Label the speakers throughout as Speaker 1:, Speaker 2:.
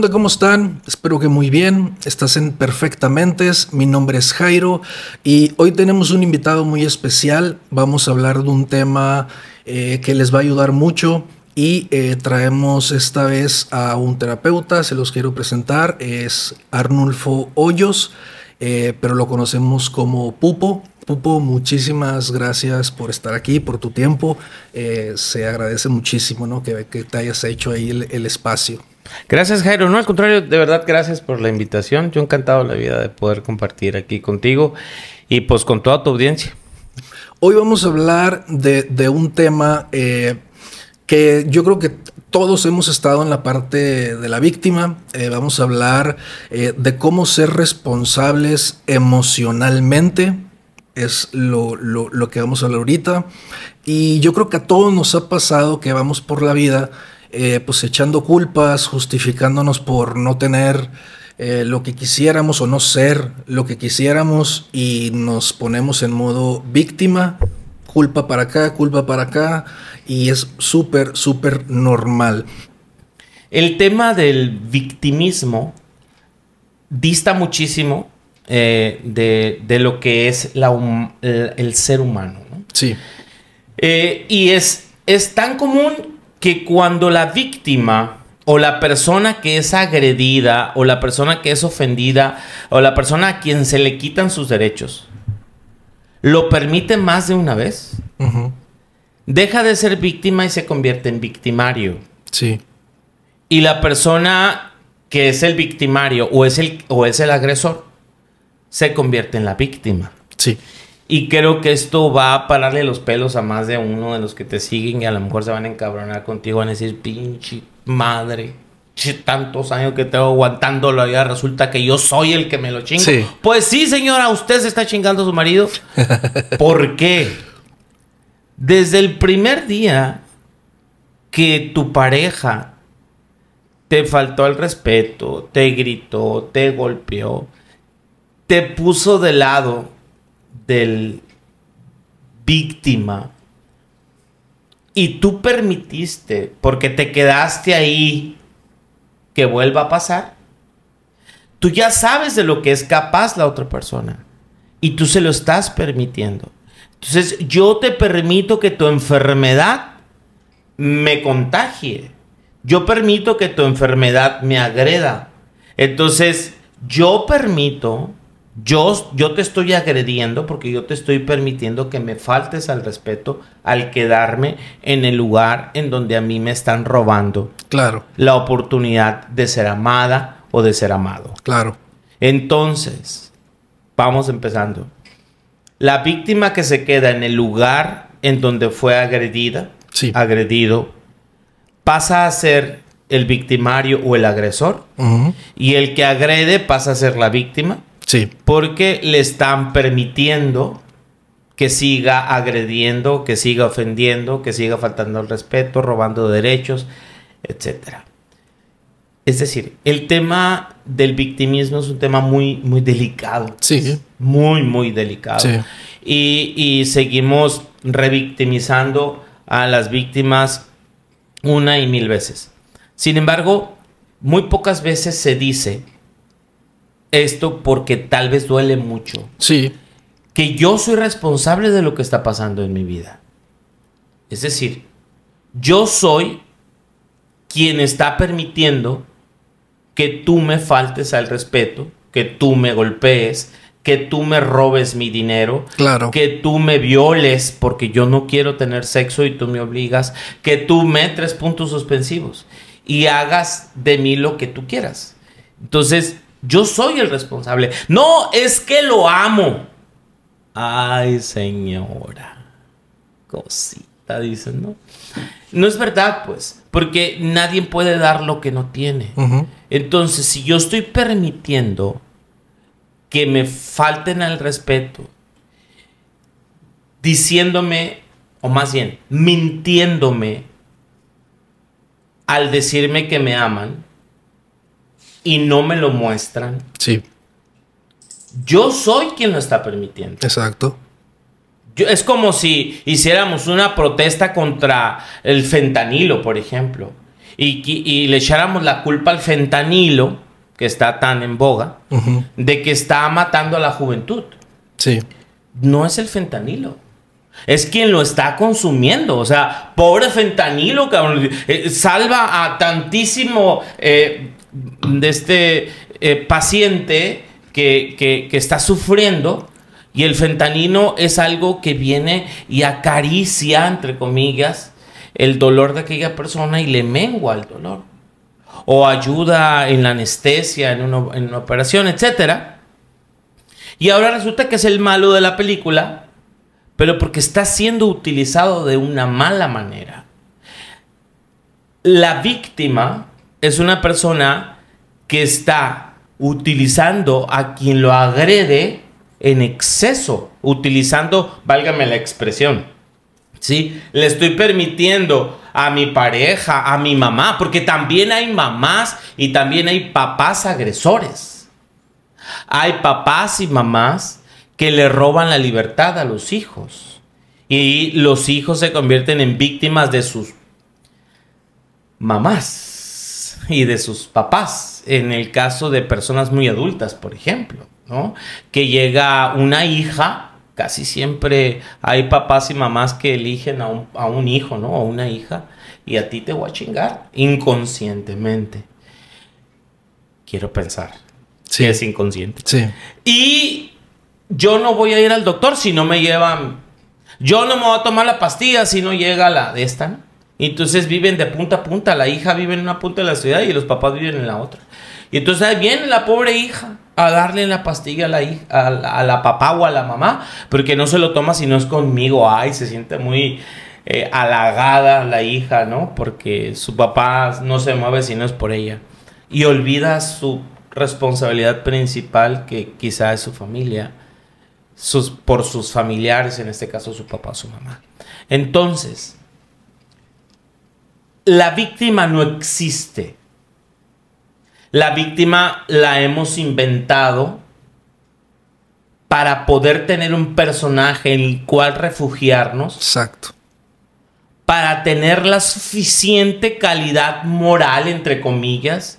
Speaker 1: ¿Qué? ¿Cómo están? Espero que muy bien. Estás en Perfectamente. Mi nombre es Jairo y hoy tenemos un invitado muy especial. Vamos a hablar de un tema eh, que les va a ayudar mucho y eh, traemos esta vez a un terapeuta. Se los quiero presentar. Es Arnulfo Hoyos, eh, pero lo conocemos como Pupo. Pupo, muchísimas gracias por estar aquí, por tu tiempo. se agradece muchísimo ¿no? que, te hayas hecho ahí el espacio.
Speaker 2: Gracias, Jairo. No, al contrario, de verdad, gracias por la invitación. Yo encantado la vida de poder compartir aquí contigo y pues con toda tu audiencia.
Speaker 1: Hoy vamos a hablar de, un tema eh, que yo creo que todos hemos estado en la parte de la víctima. Eh, vamos a hablar eh, de cómo ser responsables emocionalmente. Es lo, lo que vamos a hablar ahorita. Y yo creo que a todos nos ha pasado que vamos por la vida eh, pues echando culpas, justificándonos por no tener eh, lo que quisiéramos o no ser lo que quisiéramos y nos ponemos en modo víctima, culpa para acá, culpa para acá y es súper, súper normal.
Speaker 2: El tema del victimismo dista muchísimo eh, de, lo que es el, ser humano.
Speaker 1: Sí.
Speaker 2: y es, es tan común que cuando la víctima o la persona que es agredida o la persona que es ofendida o la persona a quien se le quitan sus derechos lo permite más de una vez, deja de ser víctima y se convierte en victimario.
Speaker 1: Sí.
Speaker 2: Y la persona que es el victimario o es el, o es el agresor se convierte en la víctima.
Speaker 1: Sí.
Speaker 2: Y creo que esto va a pararle los pelos a más de uno de los que te siguen y a lo mejor se van a encabronar contigo, van a decir, pinche madre, tantos años que tengo aguantándolo y resulta que yo soy el que me lo chingo. Pues sí, señora, usted se está chingando a su marido. ¿Por qué? Desde el primer día que tu pareja te faltó el respeto, te gritó, te golpeó, te puso de lado del víctima y tú permitiste, porque te quedaste ahí, que vuelva a pasar, tú ya sabes de lo que es capaz la otra persona y tú se lo estás permitiendo. Entonces yo te permito que tu enfermedad me contagie. Yo permito que tu enfermedad me agreda. Entonces yo permito yo, yo te estoy agrediendo porque yo te estoy permitiendo que me faltes al respeto al quedarme en el lugar en donde a mí me están robando.
Speaker 1: Claro.
Speaker 2: La oportunidad de ser amada o de ser amado.
Speaker 1: Claro.
Speaker 2: Entonces, vamos empezando. La víctima que se queda en el lugar en donde fue agredida, agredido, pasa a ser el victimario o el agresor. Y el que agrede pasa a ser la víctima
Speaker 1: Sí.
Speaker 2: Porque le están permitiendo que siga agrediendo, que siga ofendiendo, que siga faltando el respeto, robando derechos, etc. Es decir, el tema del victimismo es un tema muy, muy delicado.
Speaker 1: Sí.
Speaker 2: Muy, muy delicado. Sí. Y, y seguimos revictimizando a las víctimas una y mil veces. Sin embargo, muy pocas veces se dice esto porque tal vez duele mucho.
Speaker 1: Sí.
Speaker 2: Que yo soy responsable de lo que está pasando en mi vida. Es decir, yo soy quien está permitiendo que tú me faltes al respeto, que tú me golpees, que tú me robes mi dinero,
Speaker 1: claro.
Speaker 2: que tú me violes porque yo no quiero tener sexo y tú me obligas, que tú me tres puntos suspensivos y hagas de mí lo que tú quieras. Entonces, yo soy el responsable. No, es que lo amo. Ay, señora. Cosita, dicen, ¿no? No es verdad, pues, porque nadie puede dar lo que no tiene. Entonces, si yo estoy permitiendo que me falten al respeto, diciéndome, o más bien, mintiéndome al decirme que me aman, y no me lo muestran.
Speaker 1: Sí.
Speaker 2: Yo soy quien lo está permitiendo.
Speaker 1: Exacto.
Speaker 2: Yo, es como si hiciéramos una protesta contra el fentanilo, por ejemplo. y, y le echáramos la culpa al fentanilo, que está tan en boga, de que está matando a la juventud.
Speaker 1: Sí.
Speaker 2: No es el fentanilo. Es quien lo está consumiendo. O sea, pobre fentanilo, cabrón. Eh, salva a tantísimo eh, de este eh, paciente que, que- está sufriendo. Y el fentanilo es algo que viene y acaricia, entre comillas, el dolor de aquella persona y le mengua el dolor. O ayuda en la anestesia, en una, en una operación, etcétera. Y ahora resulta que es el malo de la película, pero porque está siendo utilizado de una mala manera. La víctima es una persona que está utilizando a quien lo agrede en exceso, utilizando, válgame la expresión, ¿sí? Le estoy permitiendo a mi pareja, a mi mamá, porque también hay mamás y también hay papás agresores. Hay papás y mamás que le roban la libertad a los hijos. Y los hijos se convierten en víctimas de sus mamás y de sus papás. En el caso de personas muy adultas, por ejemplo, ¿no? Que llega una hija, casi siempre hay papás y mamás que eligen a un, a un hijo, ¿no? O una hija, y a ti te voy a chingar inconscientemente. Quiero pensar
Speaker 1: Sí.
Speaker 2: que es inconsciente.
Speaker 1: Sí.
Speaker 2: Y yo no voy a ir al doctor si no me llevan. Yo no me voy a tomar la pastilla si no llega la de esta. entonces viven de punta a punta. La hija vive en una punta de la ciudad y los papás viven en la otra. Y entonces viene la pobre hija a darle la pastilla a la, hija, a la papá o a la mamá, porque no se lo toma si no es conmigo. Ay, se siente muy eh, halagada la hija, ¿no? Porque su papá no se mueve si no es por ella. Y olvida su responsabilidad principal, que quizá es su familia, sus, por sus familiares, en este caso su papá o su mamá. Entonces, la víctima no existe. La víctima la hemos inventado para poder tener un personaje en el cual refugiarnos,
Speaker 1: Exacto.
Speaker 2: para tener la suficiente calidad moral, entre comillas,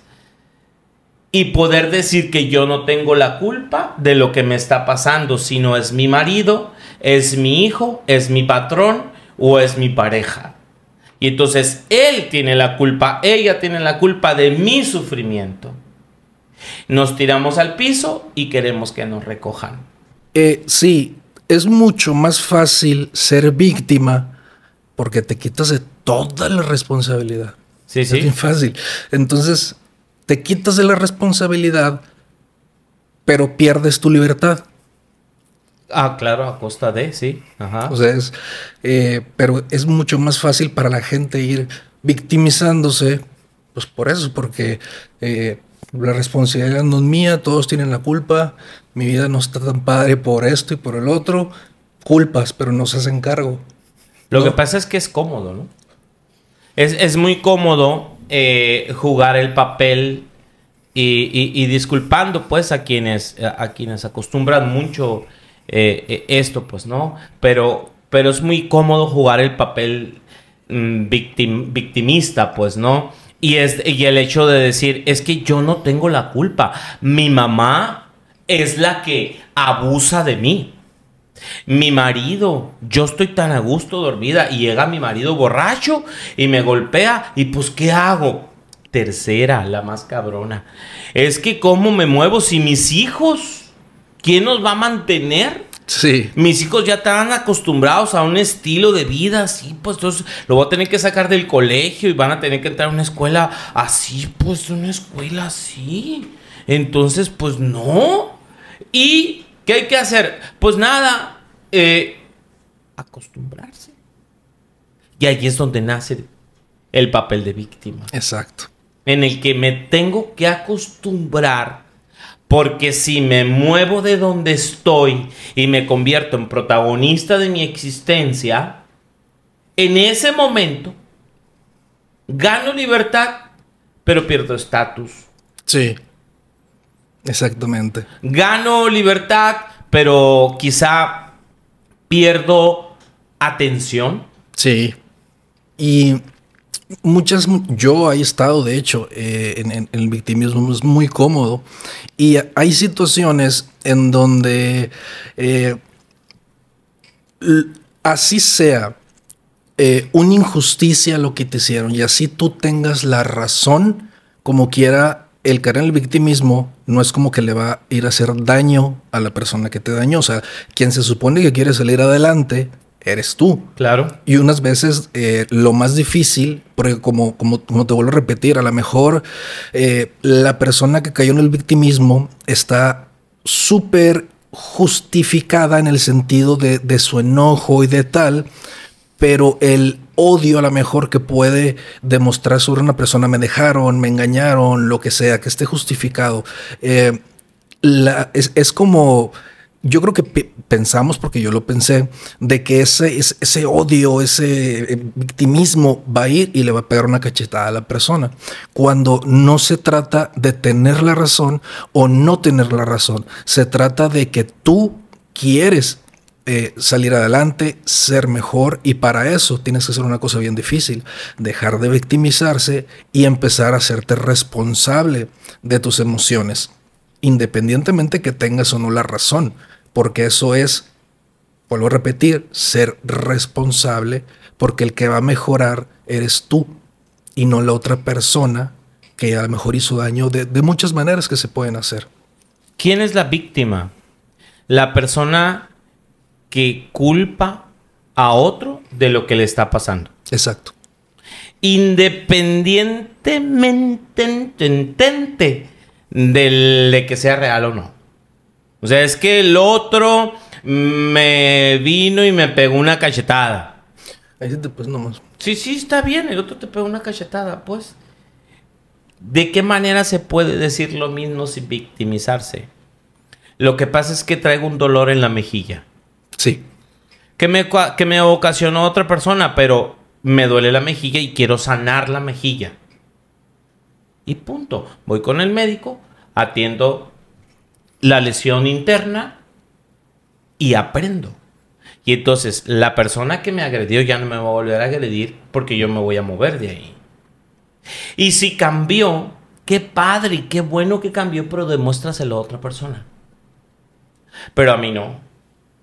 Speaker 2: y poder decir que yo no tengo la culpa de lo que me está pasando, sino es mi marido, es mi hijo, es mi patrón o es mi pareja. Y entonces él tiene la culpa, ella tiene la culpa de mi sufrimiento. Nos tiramos al piso y queremos que nos recojan.
Speaker 1: Eh, sí, es mucho más fácil ser víctima porque te quitas de toda la responsabilidad.
Speaker 2: Sí,
Speaker 1: Es bien
Speaker 2: sí.
Speaker 1: fácil. Entonces, te quitas de la responsabilidad, pero pierdes tu libertad.
Speaker 2: Ah, claro, a costa de, sí. Ajá.
Speaker 1: O sea, es, eh, pero es mucho más fácil para la gente ir victimizándose, pues por eso, porque eh, la responsabilidad no es mía, todos tienen la culpa, mi vida no está tan padre por esto y por el otro, culpas, pero no se hacen cargo.
Speaker 2: Lo
Speaker 1: ¿no?
Speaker 2: que pasa es que es cómodo, ¿no? Es, es muy cómodo eh, jugar el papel y, y- y disculpando pues a quienes, a quienes acostumbran mucho eh, eh, esto, pues, ¿no? Pero, pero es muy cómodo jugar el papel mm, victim- victimista, pues, ¿no? Y, es, y el hecho de decir, es que yo no tengo la culpa. Mi mamá es la que abusa de mí. Mi marido, yo estoy tan a gusto dormida y llega mi marido borracho y me golpea y pues ¿qué hago? Tercera, la más cabrona. Es que cómo me muevo si mis hijos, ¿quién nos va a mantener?
Speaker 1: Sí,
Speaker 2: Mis hijos ya están acostumbrados a un estilo de vida así, pues entonces lo voy a tener que sacar del colegio y van a tener que entrar a una escuela así, pues una escuela así. Entonces, pues no. ¿Y qué hay que hacer? Pues nada, eh, acostumbrarse. Y ahí es donde nace el papel de víctima
Speaker 1: exacto.
Speaker 2: en el que me tengo que acostumbrar porque si me muevo de donde estoy y me convierto en protagonista de mi existencia, en ese momento gano libertad, pero pierdo estatus.
Speaker 1: Sí, exactamente.
Speaker 2: Gano libertad, pero quizá pierdo atención.
Speaker 1: Sí. Y muchas, yo he estado, de hecho, eh, en, el victimismo es muy cómodo y hay situaciones en donde eh, así sea eh, una injusticia lo que te hicieron y así tú tengas la razón, como quiera, el caer en el victimismo no es como que le va a ir a hacer daño a la persona que te dañó. O sea, quien se supone que quiere salir adelante eres tú.
Speaker 2: Claro.
Speaker 1: Y unas veces eh, lo más difícil, porque como, como, como, te vuelvo a repetir, a lo mejor eh, la persona que cayó en el victimismo está súper justificada en el sentido de, de, su enojo y de tal, pero el odio a lo mejor que puede demostrar sobre una persona, me dejaron, me engañaron, lo que sea, que esté justificado, eh, la, es, es como yo creo que pensamos, porque yo lo pensé, de que ese, ese, odio, ese eh, victimismo va a ir y le va a pegar una cachetada a la persona. Cuando no se trata de tener la razón o no tener la razón, se trata de que tú quieres eh, salir adelante, ser mejor y para eso tienes que hacer una cosa bien difícil, dejar de victimizarse y empezar a hacerte responsable de tus emociones, independientemente que tengas o no la razón porque eso es, vuelvo a repetir, ser responsable, porque el que va a mejorar eres tú y no la otra persona que a lo mejor hizo daño de, muchas maneras que se pueden hacer.
Speaker 2: ¿Quién es la víctima? La persona que culpa a otro de lo que le está pasando.
Speaker 1: Exacto.
Speaker 2: Independientemente de que sea real o no. O sea, es que el otro me vino y me pegó una cachetada.
Speaker 1: Ahí sí te pues nomás.
Speaker 2: Sí, sí, está bien, el otro te pegó una cachetada, pues. ¿De qué manera se puede decir lo mismo sin victimizarse? Lo que pasa es que traigo un dolor en la mejilla.
Speaker 1: Sí.
Speaker 2: Que me, que me ocasionó otra persona, pero me duele la mejilla y quiero sanar la mejilla. Y punto. Voy con el médico, atiendo la lesión interna y aprendo. Y entonces la persona que me agredió ya no me va a volver a agredir porque yo me voy a mover de ahí. Y si cambió, qué padre y qué bueno que cambió, pero demuéstraselo a otra persona. Pero a mí no.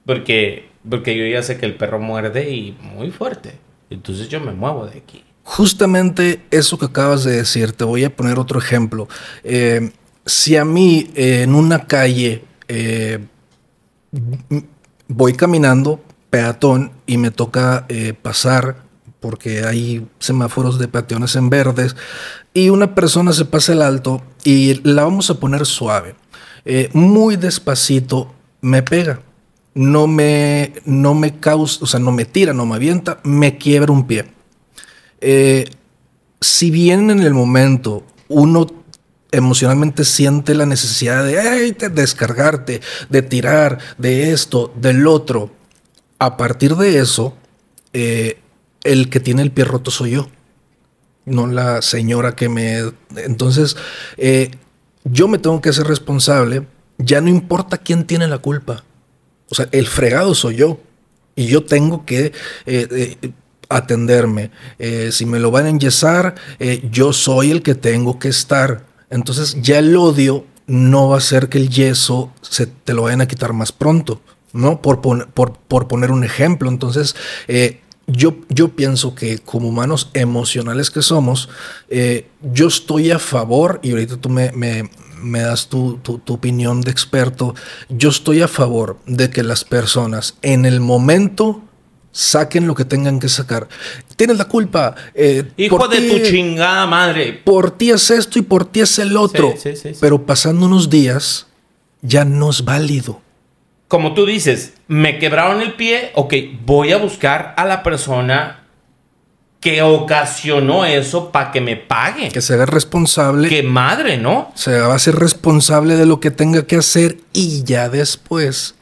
Speaker 2: Porque, porque yo ya sé que el perro muerde y muy fuerte. Entonces yo me muevo de aquí.
Speaker 1: Justamente eso que acabas de decir, te voy a poner otro ejemplo. Eh, si a mí eh, en una calle eh, voy caminando peatón y me toca eh, pasar porque hay semáforos de peatones en verdes y una persona se pasa el alto y la vamos a poner suave. muy despacito me pega. No me, no me causa, o sea, no me tira, no me avienta, me quiebra un pie. si bien en el momento uno emocionalmente siente la necesidad de, descargarte, de tirar, de esto, del otro. A partir de eso, eh, el que tiene el pie roto soy yo, no la señora que me... Entonces, eh, yo me tengo que hacer responsable, ya no importa quién tiene la culpa. O sea, el fregado soy yo. Y yo tengo que eh, atenderme. si me lo van a enyesar, yo soy el que tengo que estar. Entonces ya el odio no va a hacer que el yeso se te lo vayan a quitar más pronto, ¿no? Por, por, poner un ejemplo. Entonces, eh, yo, yo, pienso que como humanos emocionales que somos, eh, yo estoy a favor, y ahorita tú me, das tu, tu, opinión de experto, yo estoy a favor de que las personas en el momento saquen lo que tengan que sacar. Tienes la culpa.
Speaker 2: Eh, Hijo de tu chingada madre.
Speaker 1: Por ti es esto y por ti es el otro. Pero pasando unos días, ya no es válido.
Speaker 2: Como tú dices, me quebraron el pie, ok, voy a buscar a la persona que ocasionó eso para que me pague.
Speaker 1: Que se haga responsable.
Speaker 2: Que madre, ¿no?
Speaker 1: Se va a ser responsable de lo que tenga que hacer y ya después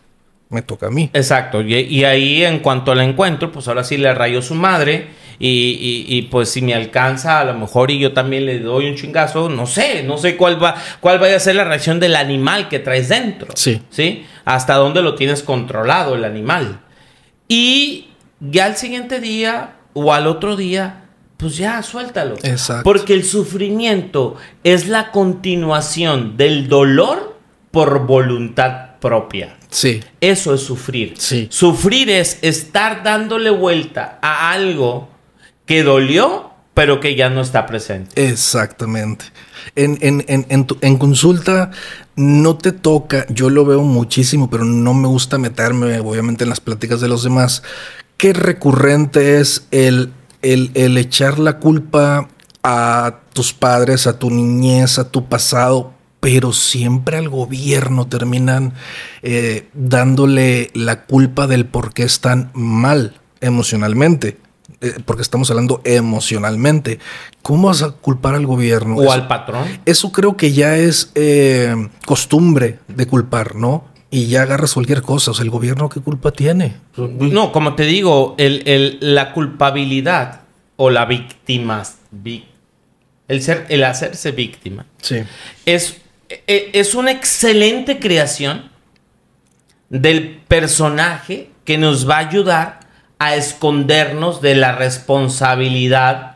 Speaker 1: me toca a mí.
Speaker 2: Exacto. Y, ahí, en cuanto la encuentro, pues ahora sí le rayo su madre. Y, pues si me alcanza, a lo mejor y yo también le doy un chingazo, no sé, no sé cuál va, cuál vaya a ser la reacción del animal que traes dentro.
Speaker 1: Sí.
Speaker 2: ¿Sí? Hasta dónde lo tienes controlado el animal. Y ya al siguiente día o al otro día, pues ya, suéltalo.
Speaker 1: Exacto.
Speaker 2: Porque el sufrimiento es la continuación del dolor por voluntad propia.
Speaker 1: Sí.
Speaker 2: Eso es sufrir.
Speaker 1: Sí.
Speaker 2: Sufrir es estar dándole vuelta a algo que dolió, pero que ya no está presente.
Speaker 1: Exactamente. En, en, en, en, en consulta no te toca, yo lo veo muchísimo, pero no me gusta meterme, obviamente, en las pláticas de los demás. Qué recurrente es el, el, el echar la culpa a tus padres, a tu niñez, a tu pasado, pero siempre al gobierno terminan eh, dándole la culpa del por qué están mal emocionalmente. Eh, porque estamos hablando emocionalmente. ¿Cómo vas a culpar al gobierno?
Speaker 2: O
Speaker 1: Eso-
Speaker 2: al patrón.
Speaker 1: eso creo que ya es eh, costumbre de culpar, ¿no? Y ya agarras cualquier cosa. O sea, ¿el gobierno qué culpa tiene?
Speaker 2: No, como te digo, el, el- la culpabilidad o la víctima, el, ser, el hacerse víctima,
Speaker 1: Sí.
Speaker 2: es, e- es una excelente creación del personaje que nos va a ayudar a escondernos de la responsabilidad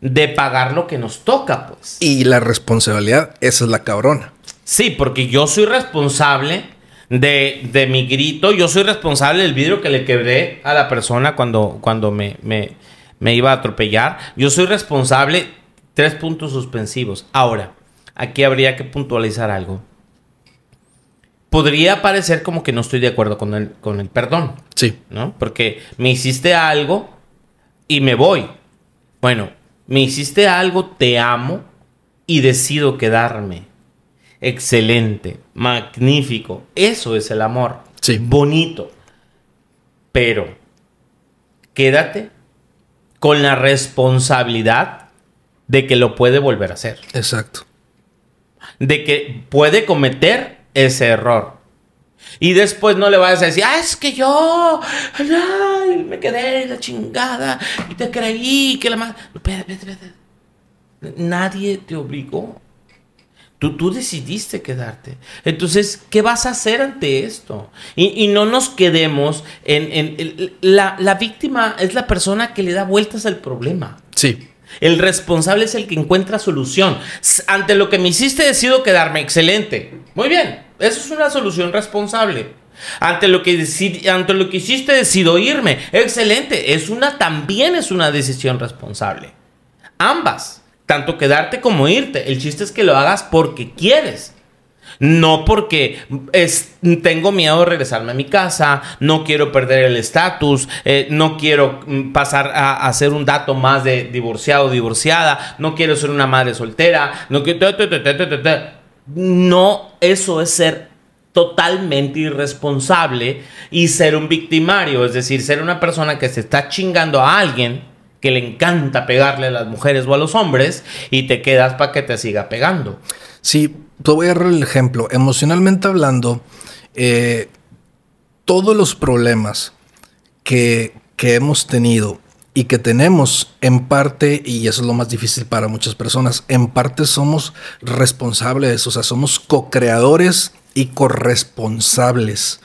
Speaker 2: de pagar lo que nos toca, pues.
Speaker 1: Y la responsabilidad, esa es la cabrona.
Speaker 2: Sí, porque yo soy responsable de, de mi grito, yo soy responsable del vidrio que le quebré a la persona cuando, cuando me, me- me iba a atropellar. Yo soy responsable, tres puntos suspensivos. Ahora, aquí habría que puntualizar algo. Podría parecer como que no estoy de acuerdo con el, con el perdón,
Speaker 1: Sí.
Speaker 2: ¿no? Porque me hiciste algo y me voy. Bueno, me hiciste algo, te amo y decido quedarme. Excelente, magnífico. Eso es el amor.
Speaker 1: Sí.
Speaker 2: Bonito. Pero quédate con la responsabilidad de que lo puede volver a hacer.
Speaker 1: Exacto.
Speaker 2: De que puede cometer ese error. Y después no le vayas a decir, ah, es que yo ay, me quedé la chingada y te creí que la. Nadie te obligó. Tú, tú decidiste quedarte. Entonces, ¿qué vas a hacer ante esto? Y, y no nos quedemos en... en- en- la, la víctima es la persona que le da vueltas al problema.
Speaker 1: Sí.
Speaker 2: El responsable es el que encuentra solución. Ante lo que me hiciste, decido quedarme. Excelente. Muy bien. Eso es una solución responsable. Ante lo que, ante lo que hiciste, decido irme. Excelente. Es una, también es una decisión responsable. Ambas. Tanto quedarte como irte. El chiste es que lo hagas porque quieres. No porque es, tengo miedo de regresarme a mi casa, no quiero perder el estatus, eh, no quiero mm, pasar a, a ser un dato más de divorciado o divorciada, no quiero ser una madre soltera, no quiero... No, eso es ser totalmente irresponsable y ser un victimario, es decir, ser una persona que se está chingando a alguien que le encanta pegarle a las mujeres o a los hombres y te quedas para que te siga pegando.
Speaker 1: Sí, te voy a dar el ejemplo. Emocionalmente hablando, eh, todos los problemas que, que hemos tenido y que tenemos en parte, y eso es lo más difícil para muchas personas, en parte somos responsables, o sea, somos co-creadores y corresponsables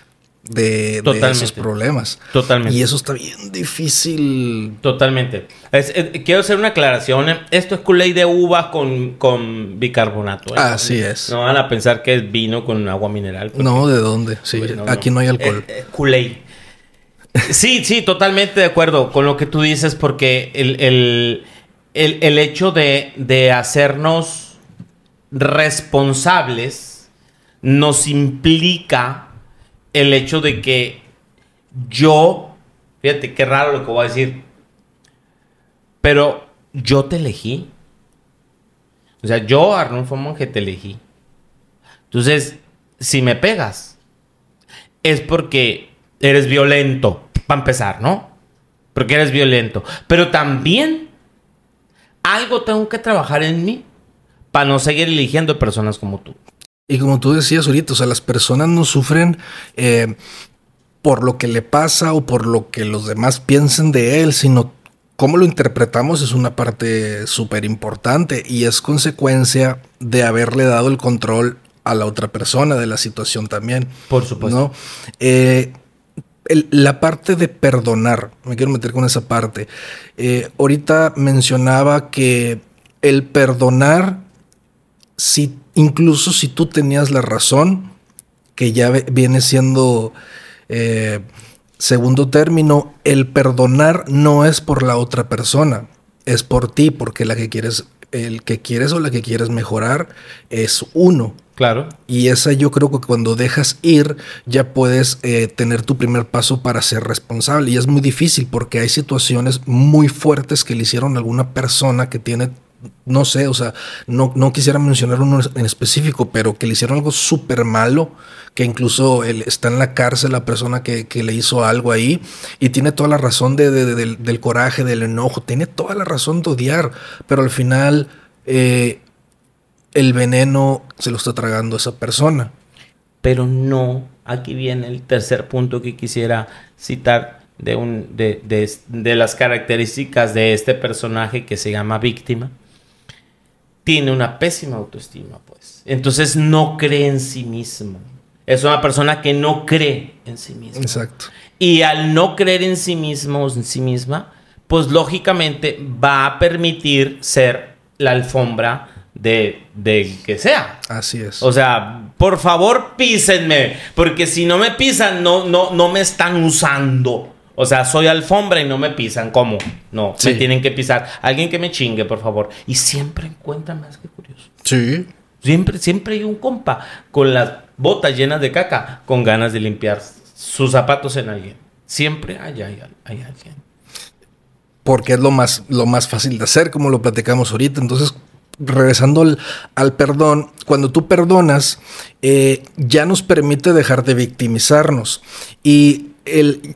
Speaker 1: de, esos problemas.
Speaker 2: Totalmente.
Speaker 1: Y eso está bien difícil.
Speaker 2: Totalmente. Es- eh, quiero hacer una aclaración. Esto es Kool-Aid de uva con, con bicarbonato. ¿eh?
Speaker 1: Así es.
Speaker 2: No van a pensar que es vino con agua mineral.
Speaker 1: No, ¿de dónde? Sí,
Speaker 2: pues, no,
Speaker 1: aquí no hay alcohol.
Speaker 2: Eh, eh, Kool-Aid. Sí, sí, totalmente de acuerdo con lo que tú dices, porque el, el- el- el hecho de, de hacernos responsables nos implica el hecho de que yo, fíjate qué raro lo que voy a decir, pero yo te elegí. O sea, yo, Arnulfo Monge, te elegí. Entonces, si me pegas, es porque eres violento, para empezar, ¿no? Porque eres violento. Pero también algo tengo que trabajar en mí para no seguir eligiendo personas como tú.
Speaker 1: Y como tú decías ahorita, o sea, las personas no sufren eh, por lo que le pasa o por lo que los demás piensen de él, sino cómo lo interpretamos es una parte súper importante y es consecuencia de haberle dado el control a la otra persona de la situación también.
Speaker 2: Por supuesto.
Speaker 1: ¿no? Eh, la parte de perdonar, me quiero meter con esa parte. Eh, ahorita mencionaba que el perdonar, si, incluso si tú tenías la razón, que ya viene siendo eh, segundo término, el perdonar no es por la otra persona, es por ti, porque la que quieres, el que quieres o la que quieres mejorar es uno.
Speaker 2: Claro.
Speaker 1: Y esa yo creo que cuando dejas ir ya puedes eh, tener tu primer paso para ser responsable. Y es muy difícil porque hay situaciones muy fuertes que le hicieron a alguna persona que tiene no sé, o sea, no, quisiera mencionar uno en específico, pero que le hicieron algo súper malo, que incluso está en la cárcel la persona que, le hizo algo ahí y tiene toda la razón de, del, coraje, del enojo, tiene toda la razón de odiar, pero al final eh, el veneno se lo está tragando a esa persona.
Speaker 2: Pero no, aquí viene el tercer punto que quisiera citar de, un, de las características de este personaje que se llama víctima tiene una pésima autoestima, pues. Entonces no cree en sí mismo. Es una persona que no cree en sí mismo.
Speaker 1: Exacto.
Speaker 2: Y al no creer en sí mismo, en sí misma, pues lógicamente va a permitir ser la alfombra de, de que sea.
Speaker 1: Así es.
Speaker 2: O sea, por favor písenme, porque si no me pisan, no, no, no me están usando. O sea, soy alfombra y no me pisan. ¿Cómo? No, me tienen que pisar. Alguien que me chingue, por favor. Y siempre encuentra más que curioso.
Speaker 1: Sí.
Speaker 2: Siempre, siempre hay un compa con las botas llenas de caca, con ganas de limpiar sus zapatos en alguien. Siempre hay, hay, alguien.
Speaker 1: Porque es lo más, lo más fácil de hacer, como lo platicamos ahorita. Entonces, regresando al, perdón, cuando tú perdonas, eh, ya nos permite dejar de victimizarnos. Y el,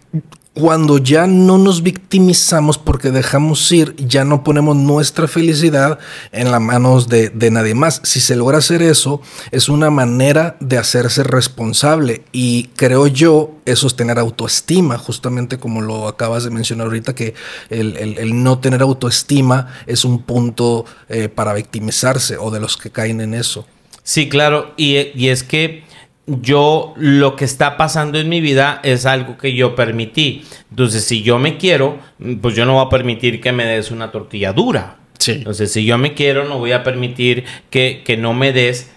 Speaker 1: cuando ya no nos victimizamos porque dejamos ir, ya no ponemos nuestra felicidad en las manos de, nadie más. Si se logra hacer eso, es una manera de hacerse responsable y creo yo eso es tener autoestima, justamente como lo acabas de mencionar ahorita, que el, no tener autoestima es un punto eh, para victimizarse o de los que caen en eso.
Speaker 2: Sí, claro, y es que yo lo que está pasando en mi vida es algo que yo permití. Entonces, si yo me quiero, pues yo no voy a permitir que me des una tortilla dura.
Speaker 1: Sí.
Speaker 2: Entonces, si yo me quiero, no voy a permitir que, no me des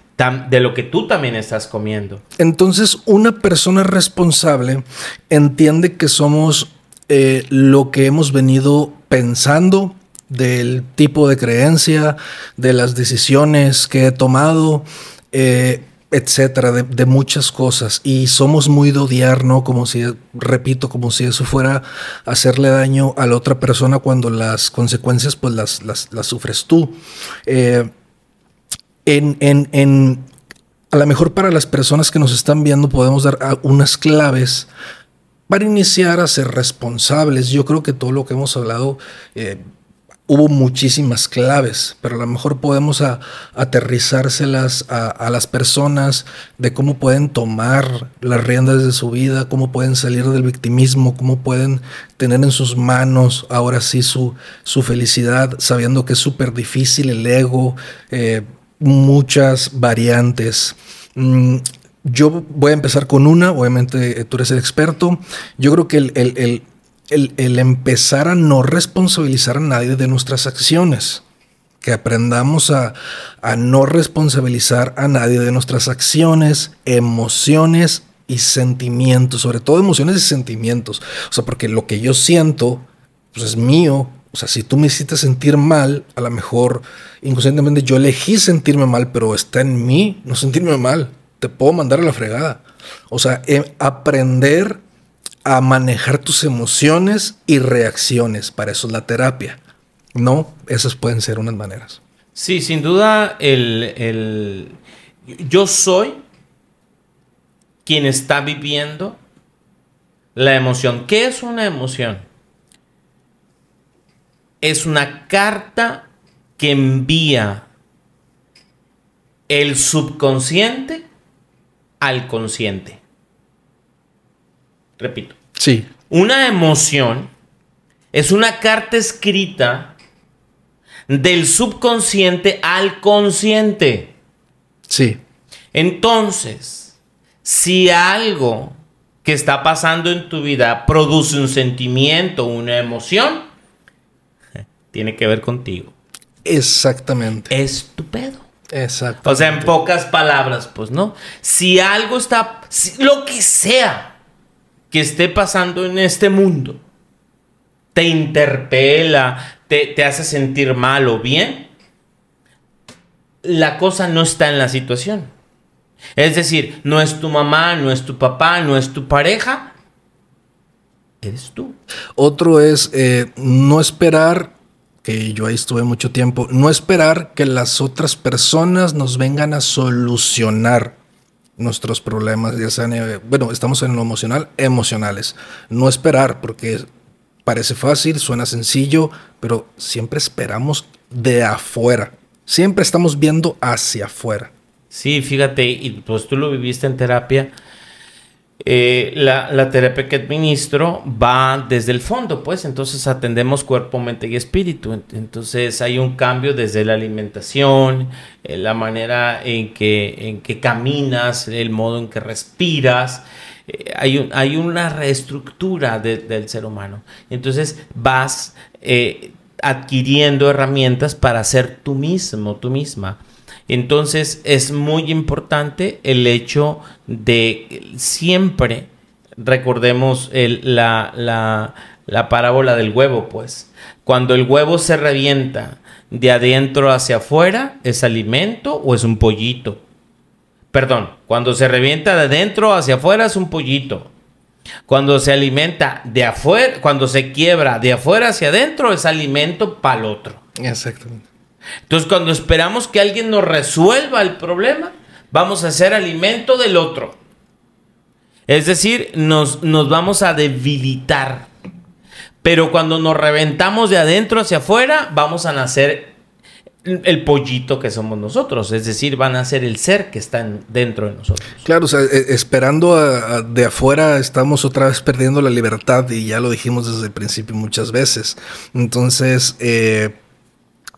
Speaker 2: de lo que tú también estás comiendo.
Speaker 1: Entonces, una persona responsable entiende que somos eh, lo que hemos venido pensando, del tipo de creencia, de las decisiones que he tomado. Eh, etcétera, de, muchas cosas. Y somos muy de odiar, ¿no? Como si, repito, como si eso fuera hacerle daño a la otra persona cuando las consecuencias, pues las, las, sufres tú. Eh, en, en, en, a lo mejor para las personas que nos están viendo podemos dar unas claves para iniciar a ser responsables. Yo creo que todo lo que hemos hablado eh, hubo muchísimas claves, pero a lo mejor podemos aterrizárselas a, las personas de cómo pueden tomar las riendas de su vida, cómo pueden salir del victimismo, cómo pueden tener en sus manos ahora sí su, su felicidad, sabiendo que es súper difícil el ego, eh, muchas variantes. Mm, yo voy a empezar con una, obviamente tú eres el experto. Yo creo que el, empezar a no responsabilizar a nadie de nuestras acciones. Que aprendamos a, no responsabilizar a nadie de nuestras acciones, emociones y sentimientos, sobre todo emociones y sentimientos. O sea, porque lo que yo siento, pues es mío. O sea, si tú me hiciste sentir mal, a lo mejor inconscientemente yo elegí sentirme mal, pero está en mí no sentirme mal. Te puedo mandar a la fregada. O sea, eh, aprender a manejar tus emociones y reacciones. Para eso es la terapia. No, esas pueden ser unas maneras.
Speaker 2: Sí, sin duda, el, yo soy quien está viviendo la emoción. ¿Qué es una emoción? Es una carta que envía el subconsciente al consciente. Repito.
Speaker 1: Sí.
Speaker 2: Una emoción es una carta escrita del subconsciente al consciente.
Speaker 1: Sí.
Speaker 2: Entonces, si algo que está pasando en tu vida produce un sentimiento, una emoción, tiene que ver contigo.
Speaker 1: Exactamente.
Speaker 2: Es tu pedo.
Speaker 1: Exacto.
Speaker 2: O sea, en pocas palabras, pues, ¿no? Si algo está, lo que sea que esté pasando en este mundo, te interpela, te, te hace sentir mal o bien, la cosa no está en la situación. Es decir, no es tu mamá, no es tu papá, no es tu pareja, eres tú.
Speaker 1: Otro es eh, no esperar, que yo ahí estuve mucho tiempo, no esperar que las otras personas nos vengan a solucionar nuestros problemas, ya sean, eh, bueno, estamos en lo emocional, emocionales. No esperar, porque parece fácil, suena sencillo, pero siempre esperamos de afuera. Siempre estamos viendo hacia afuera.
Speaker 2: Sí, fíjate, y pues tú lo viviste en terapia. Eh, la, terapia que administro va desde el fondo, pues entonces atendemos cuerpo, mente y espíritu. Entonces hay un cambio desde la alimentación, eh, la manera en que, en que caminas, el modo en que respiras. Eh, hay, hay una reestructura del ser humano. Entonces vas adquiriendo herramientas para ser tú mismo, tú misma. Entonces es muy importante el hecho de siempre, recordemos la, la parábola del huevo, pues, cuando el huevo se revienta de adentro hacia afuera, ¿es alimento o es un pollito? Perdón, cuando se revienta de adentro hacia afuera es un pollito. Cuando se alimenta de afuera, cuando se quiebra de afuera hacia adentro es alimento para el otro.
Speaker 1: Exactamente.
Speaker 2: Entonces, cuando esperamos que alguien nos resuelva el problema, vamos a ser alimento del otro. Es decir, nos, nos vamos a debilitar. Pero cuando nos reventamos de adentro hacia afuera, vamos a nacer el pollito que somos nosotros, es decir, van a ser el ser que está dentro de nosotros.
Speaker 1: Claro, o sea, e, esperando de afuera estamos otra vez perdiendo la libertad y ya lo dijimos desde el principio muchas veces. Entonces, eh,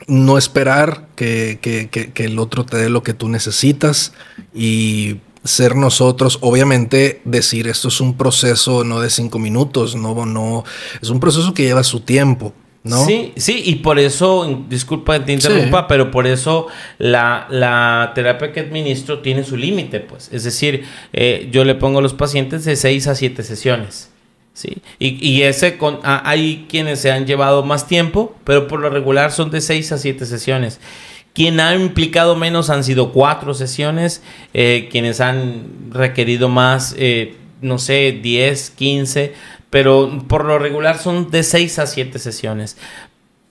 Speaker 1: no esperar que, el otro te dé lo que tú necesitas y ser nosotros, obviamente decir esto es un proceso no de cinco minutos, no, no, es un proceso que lleva su tiempo. ¿No?
Speaker 2: Sí, sí, y por eso, disculpa que te interrumpa, pero por eso la, terapia que administro tiene su límite, pues. Es decir, eh, yo le pongo a los pacientes de seis a siete sesiones. ¿Sí? Y, ese con, hay quienes se han llevado más tiempo, pero por lo regular son de 6 a 7 sesiones. Quien ha implicado menos han sido 4 sesiones, eh, quienes han requerido más, eh, no sé, 10, 15, pero por lo regular son de 6 a 7 sesiones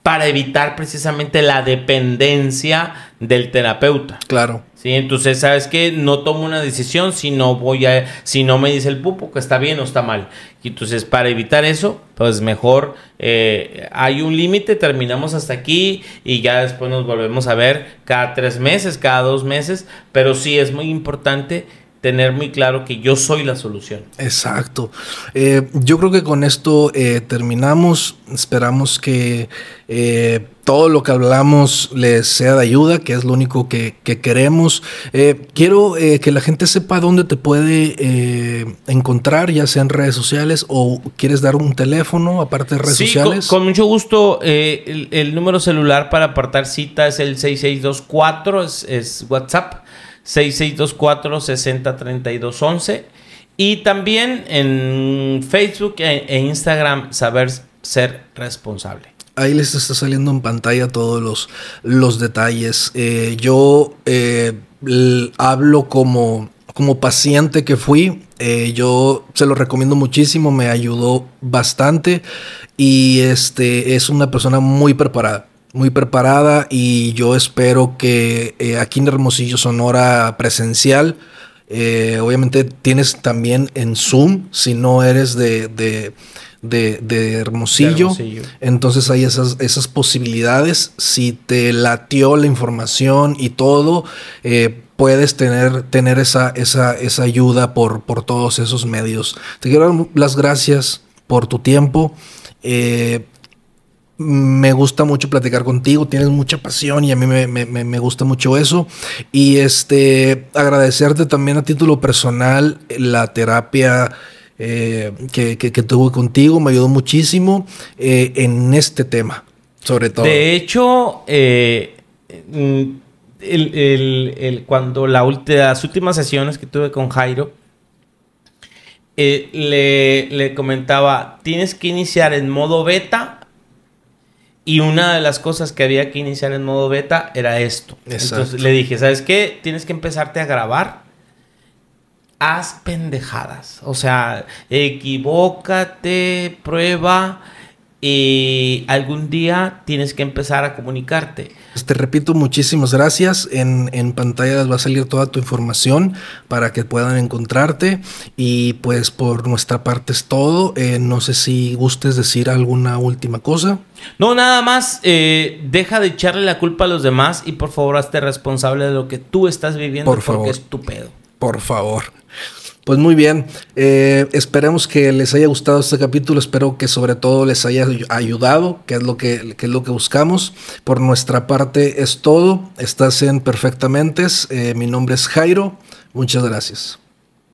Speaker 2: para evitar precisamente la dependencia del terapeuta.
Speaker 1: Claro.
Speaker 2: Sí, entonces, ¿sabes qué? No tomo una decisión si no voy a, si no me dice el pupo que está bien o está mal. Y entonces, para evitar eso, pues mejor eh, hay un límite, terminamos hasta aquí y ya después nos volvemos a ver cada tres meses, cada dos meses, pero sí es muy importante tener muy claro que yo soy la solución.
Speaker 1: Exacto. Eh, yo creo que con esto eh, terminamos. Esperamos que eh, todo lo que hablamos les sea de ayuda, que es lo único que, queremos. quiero que la gente sepa dónde te puede encontrar, ya sea en redes sociales o quieres dar un teléfono aparte de redes sociales.
Speaker 2: Con, con, mucho gusto. El, número celular para apartar cita es el 6624, es, es WhatsApp. 6624-603211. Y también en Facebook e, e, Instagram, saber ser responsable.
Speaker 1: Ahí les está saliendo en pantalla todos los, los detalles. Eh, yo eh, hablo como, como paciente que fui. Eh, yo se lo recomiendo muchísimo, me ayudó bastante y este es una persona muy preparada muy preparada y yo espero que aquí en Hermosillo Sonora presencial, obviamente tienes también en Zoom, si no eres de, de, de, Hermosillo, entonces hay esas, esas posibilidades. Si te latió la información y todo, eh, puedes tener, tener esa, esa, esa ayuda por, por todos esos medios. Te quiero dar las gracias por tu tiempo. Me gusta mucho platicar contigo, tienes mucha pasión y a mí me, gusta mucho eso. Y este, agradecerte también a título personal la terapia eh, que, tuve contigo, me ayudó muchísimo eh, en este tema, sobre todo.
Speaker 2: De hecho, mm, cuando la las últimas sesiones que tuve con Jairo, le, le comentaba, tienes que iniciar en modo beta y una de las cosas que había que iniciar en modo beta era esto. Entonces le dije, ¿sabes qué? Tienes que empezarte a grabar. Haz pendejadas. O sea, equivócate, prueba y algún día tienes que empezar a comunicarte.
Speaker 1: Pues te repito, muchísimas gracias. En, en pantalla les va a salir toda tu información para que puedan encontrarte. Y pues por nuestra parte es todo. Eh, no sé si gustes decir alguna última cosa.
Speaker 2: No, nada más. Eh, deja de echarle la culpa a los demás y por favor hazte responsable de lo que tú estás viviendo
Speaker 1: por favor.
Speaker 2: porque es tu pedo.
Speaker 1: Por favor. Pues muy bien, eh, esperemos que les haya gustado este capítulo, espero que sobre todo les haya ayudado, que es lo que, es lo que buscamos. Por nuestra parte es todo, estás en Perfectamente, eh, mi nombre es Jairo, muchas gracias.